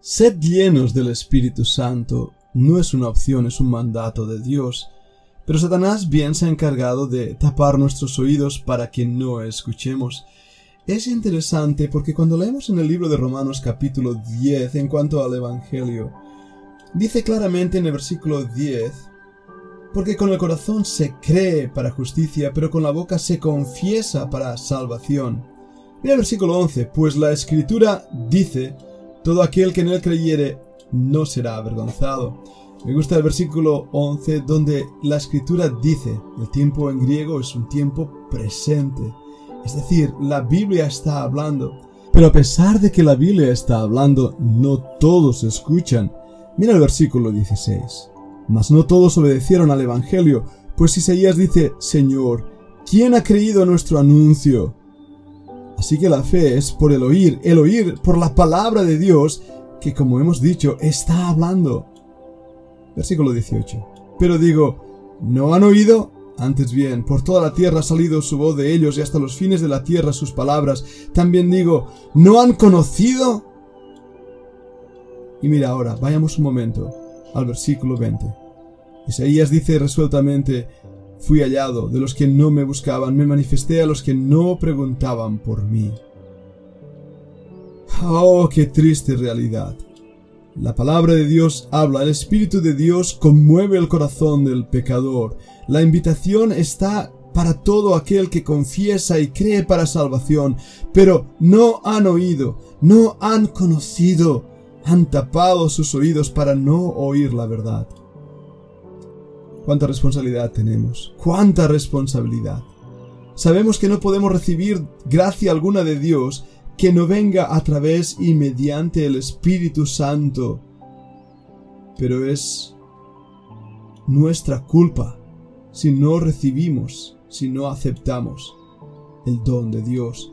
Sed llenos del Espíritu Santo no es una opción, es un mandato de Dios. Pero Satanás bien se ha encargado de tapar nuestros oídos para que no escuchemos. Es interesante porque cuando leemos en el libro de Romanos capítulo 10 en cuanto al Evangelio, dice claramente en el versículo 10, porque con el corazón se cree para justicia, pero con la boca se confiesa para salvación. Mira el versículo 11, pues la escritura dice, todo aquel que en él creyere no será avergonzado. Me gusta el versículo 11 donde la escritura dice, el tiempo en griego es un tiempo presente. Es decir, la Biblia está hablando. Pero a pesar de que la Biblia está hablando, no todos escuchan. Mira el versículo 16. Mas no todos obedecieron al Evangelio, pues Isaías dice, Señor, ¿quién ha creído nuestro anuncio? Así que la fe es por el oír, el oír por la palabra de Dios, que como hemos dicho, está hablando. Versículo 18. Pero digo, ¿no han oído? Antes bien, por toda la tierra ha salido su voz de ellos y hasta los fines de la tierra sus palabras. También digo, ¿no han conocido? Y mira ahora, vayamos un momento al versículo 20. Isaías dice resueltamente, fui hallado de los que no me buscaban, me manifesté a los que no preguntaban por mí. Oh, qué triste realidad. La palabra de Dios habla, el Espíritu de Dios conmueve el corazón del pecador. La invitación está para todo aquel que confiesa y cree para salvación, pero no han oído, no han conocido, han tapado sus oídos para no oír la verdad. ¿Cuánta responsabilidad tenemos? ¿Cuánta responsabilidad? Sabemos que no podemos recibir gracia alguna de Dios que no venga a través y mediante el Espíritu Santo. Pero es nuestra culpa si no recibimos, si no aceptamos el don de Dios.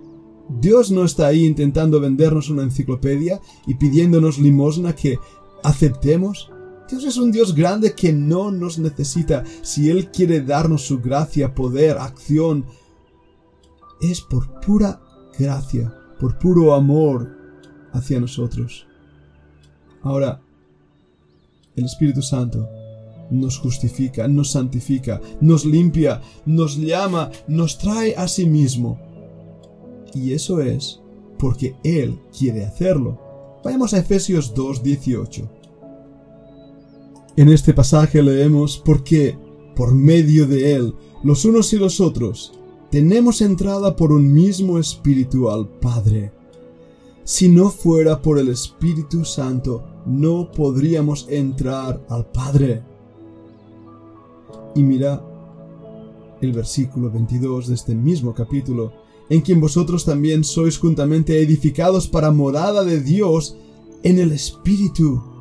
Dios no está ahí intentando vendernos una enciclopedia y pidiéndonos limosna que aceptemos. Dios es un Dios grande que no nos necesita. Si Él quiere darnos su gracia, poder, acción, es por pura gracia por puro amor hacia nosotros. Ahora, el Espíritu Santo nos justifica, nos santifica, nos limpia, nos llama, nos trae a sí mismo. Y eso es porque Él quiere hacerlo. Vayamos a Efesios 2.18. En este pasaje leemos porque, por medio de Él, los unos y los otros, tenemos entrada por un mismo Espíritu al Padre. Si no fuera por el Espíritu Santo, no podríamos entrar al Padre. Y mira el versículo 22 de este mismo capítulo, en quien vosotros también sois juntamente edificados para morada de Dios en el Espíritu.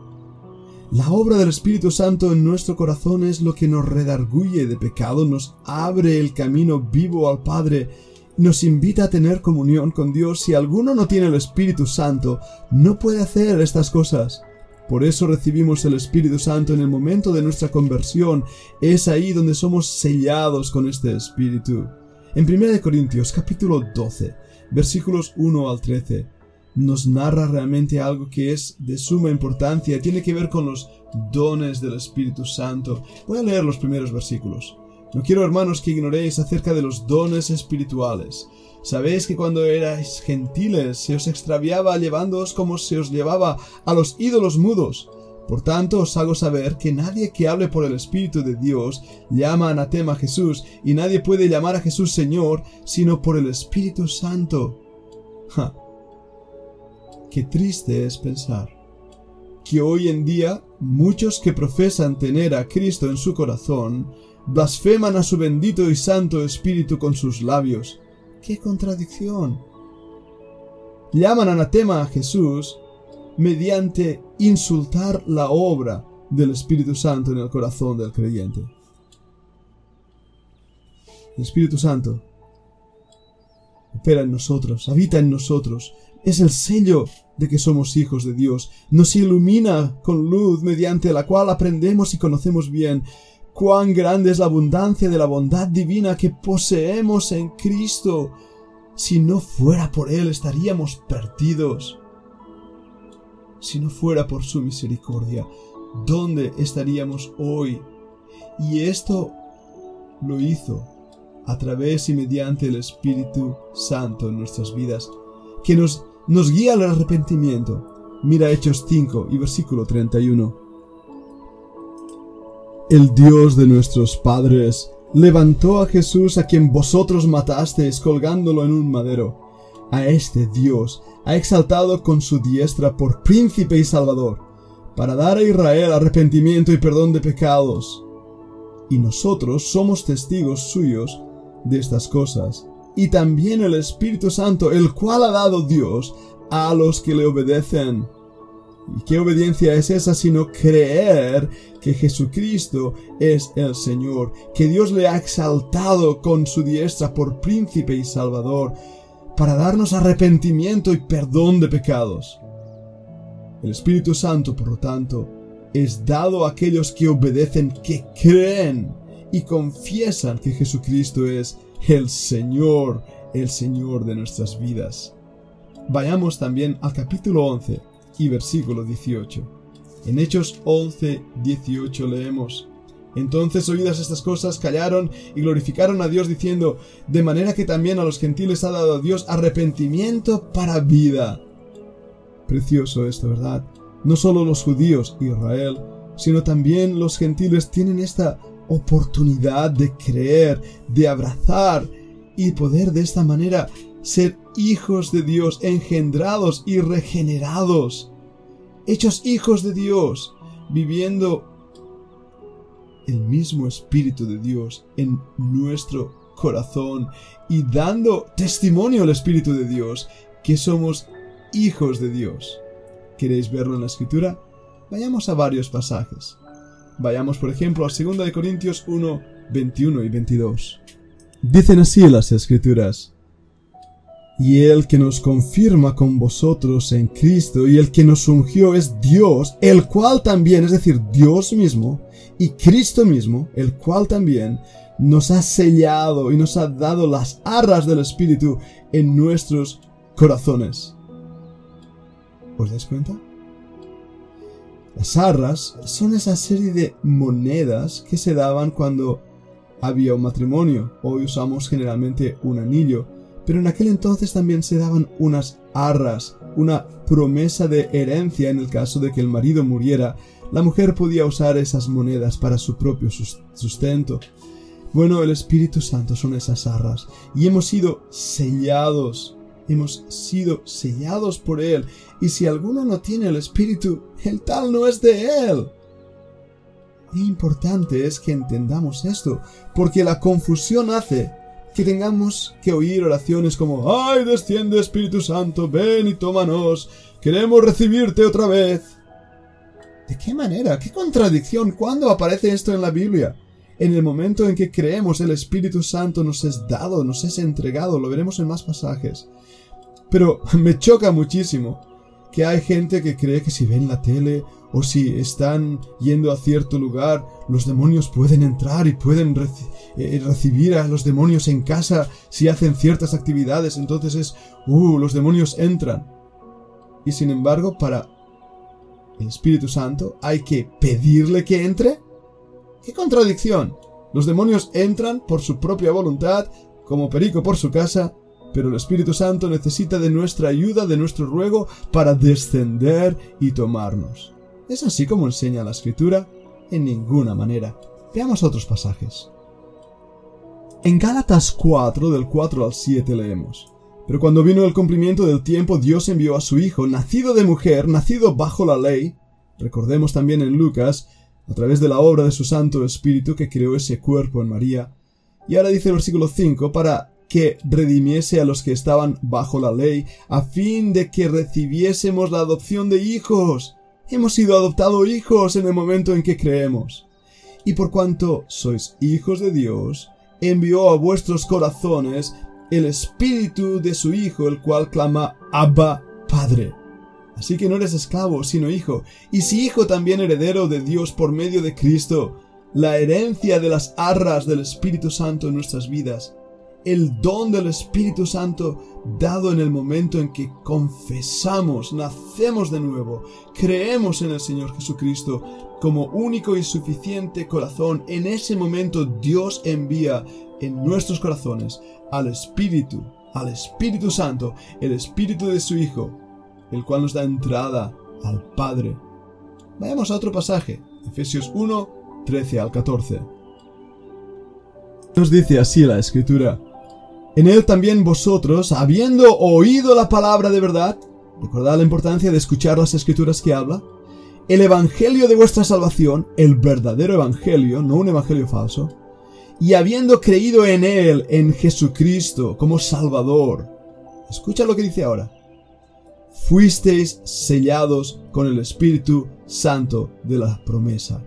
La obra del Espíritu Santo en nuestro corazón es lo que nos redarguye de pecado, nos abre el camino vivo al Padre, nos invita a tener comunión con Dios. Si alguno no tiene el Espíritu Santo, no puede hacer estas cosas. Por eso recibimos el Espíritu Santo en el momento de nuestra conversión. Es ahí donde somos sellados con este Espíritu. En 1 Corintios capítulo 12, versículos 1 al 13, nos narra realmente algo que es de suma importancia, tiene que ver con los dones del Espíritu Santo. Voy a leer los primeros versículos. No quiero, hermanos, que ignoréis acerca de los dones espirituales. Sabéis que cuando erais gentiles se os extraviaba llevándoos como se os llevaba a los ídolos mudos. Por tanto os hago saber que nadie que hable por el Espíritu de Dios llama anatema a Jesús, y nadie puede llamar a Jesús Señor sino por el Espíritu Santo. Qué triste es pensar que hoy en día muchos que profesan tener a Cristo en su corazón blasfeman a su bendito y santo Espíritu con sus labios. ¡Qué contradicción! Llaman anatema a Jesús mediante insultar la obra del Espíritu Santo en el corazón del creyente. El Espíritu Santo opera en nosotros, habita en nosotros, es el sello de que somos hijos de Dios. Nos ilumina con luz mediante la cual aprendemos y conocemos bien cuán grande es la abundancia de la bondad divina que poseemos en Cristo. Si no fuera por Él estaríamos perdidos. si no fuera por su misericordia, ¿dónde estaríamos hoy? Y esto lo hizo a través y mediante el Espíritu Santo en nuestras vidas, que nos, nos guía al arrepentimiento. Mira Hechos 5 y versículo 31. El Dios de nuestros padres levantó a Jesús a quien vosotros matasteis colgándolo en un madero. A este Dios ha exaltado con su diestra por príncipe y salvador, para dar a Israel arrepentimiento y perdón de pecados. Y nosotros somos testigos suyos de estas cosas, y también el Espíritu Santo, el cual ha dado Dios a los que le obedecen. ¿Y qué obediencia es esa sino creer que Jesucristo es el Señor, que Dios le ha exaltado con su diestra por príncipe y salvador, para darnos arrepentimiento y perdón de pecados? El Espíritu Santo, por lo tanto, es dado a aquellos que obedecen, que creen y confiesan que Jesucristo es el Señor, el Señor de nuestras vidas. Vayamos también al capítulo 11 y versículo 18. En Hechos 11, 18 leemos, Entonces oídas estas cosas callaron y glorificaron a Dios diciendo, de manera que también a los gentiles ha dado Dios arrepentimiento para vida. Precioso esto, ¿verdad? No solo los judíos, Israel, sino también los gentiles tienen esta oportunidad de creer, de abrazar y poder de esta manera ser hijos de Dios, engendrados y regenerados, hechos hijos de Dios, viviendo el mismo Espíritu de Dios en nuestro corazón y dando testimonio al Espíritu de Dios que somos hijos de Dios. ¿Queréis verlo en la Escritura? Vayamos a varios pasajes. Vayamos, por ejemplo, a 2 Corintios 1, 21 y 22. Dicen así las Escrituras. Y el que nos confirma con vosotros en Cristo y el que nos ungió es Dios, el cual también, es decir, Dios mismo, y Cristo mismo, el cual también nos ha sellado y nos ha dado las arras del Espíritu en nuestros corazones. ¿Os dais cuenta? Las arras son esa serie de monedas que se daban cuando había un matrimonio. Hoy usamos generalmente un anillo, pero en aquel entonces también se daban unas arras, una promesa de herencia en el caso de que el marido muriera. La mujer podía usar esas monedas para su propio sustento. Bueno, el Espíritu Santo son esas arras y hemos sido sellados hemos sido sellados por Él, y si alguno no tiene el Espíritu, el tal no es de Él. Qué importante es que entendamos esto, porque la confusión hace que tengamos que oír oraciones como ¡Ay, desciende Espíritu Santo, ven y tómanos! ¡Queremos recibirte otra vez! ¿De qué manera? ¿Qué contradicción? ¿Cuándo aparece esto en la Biblia? En el momento en que creemos el Espíritu Santo nos es dado, nos es entregado, lo veremos en más pasajes. Pero me choca muchísimo que hay gente que cree que si ven la tele o si están yendo a cierto lugar, los demonios pueden entrar y pueden eh, recibir a los demonios en casa si hacen ciertas actividades. Entonces es, uh, los demonios entran. Y sin embargo, para el Espíritu Santo hay que pedirle que entre. ¡Qué contradicción! Los demonios entran por su propia voluntad, como perico por su casa, pero el Espíritu Santo necesita de nuestra ayuda, de nuestro ruego, para descender y tomarnos. ¿Es así como enseña la Escritura? En ninguna manera. Veamos otros pasajes. En Gálatas 4, del 4 al 7 leemos. Pero cuando vino el cumplimiento del tiempo, Dios envió a su Hijo, nacido de mujer, nacido bajo la ley. Recordemos también en Lucas, a través de la obra de su Santo Espíritu que creó ese cuerpo en María. Y ahora dice el versículo 5, para que redimiese a los que estaban bajo la ley, a fin de que recibiésemos la adopción de hijos. Hemos sido adoptados hijos en el momento en que creemos. Y por cuanto sois hijos de Dios, envió a vuestros corazones el espíritu de su Hijo, el cual clama Abba Padre. Así que no eres esclavo, sino hijo, y si hijo también heredero de Dios por medio de Cristo, la herencia de las arras del Espíritu Santo en nuestras vidas el don del Espíritu Santo dado en el momento en que confesamos, nacemos de nuevo, creemos en el Señor Jesucristo como único y suficiente corazón. En ese momento Dios envía en nuestros corazones al Espíritu, al Espíritu Santo, el Espíritu de su Hijo, el cual nos da entrada al Padre. Vayamos a otro pasaje, Efesios 1, 13 al 14. Nos dice así la Escritura. En él también vosotros, habiendo oído la palabra de verdad, recordad la importancia de escuchar las escrituras que habla, el evangelio de vuestra salvación, el verdadero evangelio, no un evangelio falso, y habiendo creído en él, en Jesucristo, como Salvador, escucha lo que dice ahora, fuisteis sellados con el Espíritu Santo de la promesa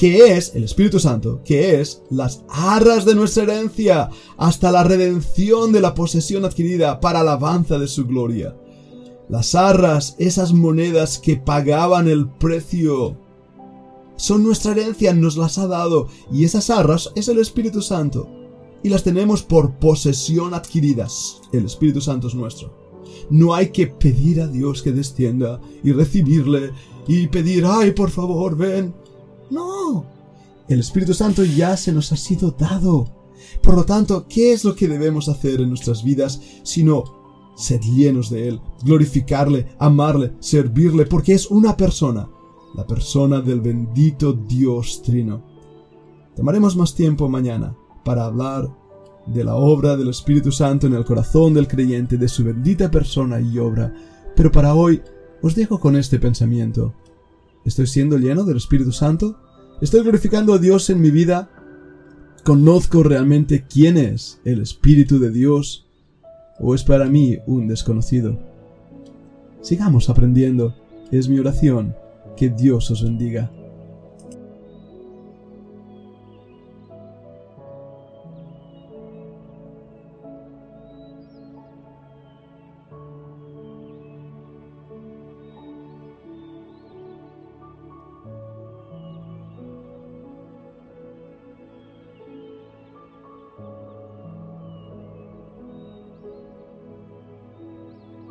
que es el Espíritu Santo, que es las arras de nuestra herencia, hasta la redención de la posesión adquirida para alabanza de su gloria. Las arras, esas monedas que pagaban el precio, son nuestra herencia, nos las ha dado, y esas arras es el Espíritu Santo, y las tenemos por posesión adquiridas. El Espíritu Santo es nuestro. No hay que pedir a Dios que descienda y recibirle y pedir, ay, por favor, ven. No, el Espíritu Santo ya se nos ha sido dado. Por lo tanto, ¿qué es lo que debemos hacer en nuestras vidas sino ser llenos de Él, glorificarle, amarle, servirle, porque es una persona, la persona del bendito Dios Trino? Tomaremos más tiempo mañana para hablar de la obra del Espíritu Santo en el corazón del creyente, de su bendita persona y obra, pero para hoy os dejo con este pensamiento. ¿Estoy siendo lleno del Espíritu Santo? ¿Estoy glorificando a Dios en mi vida? ¿Conozco realmente quién es el Espíritu de Dios? ¿O es para mí un desconocido? Sigamos aprendiendo. Es mi oración. Que Dios os bendiga.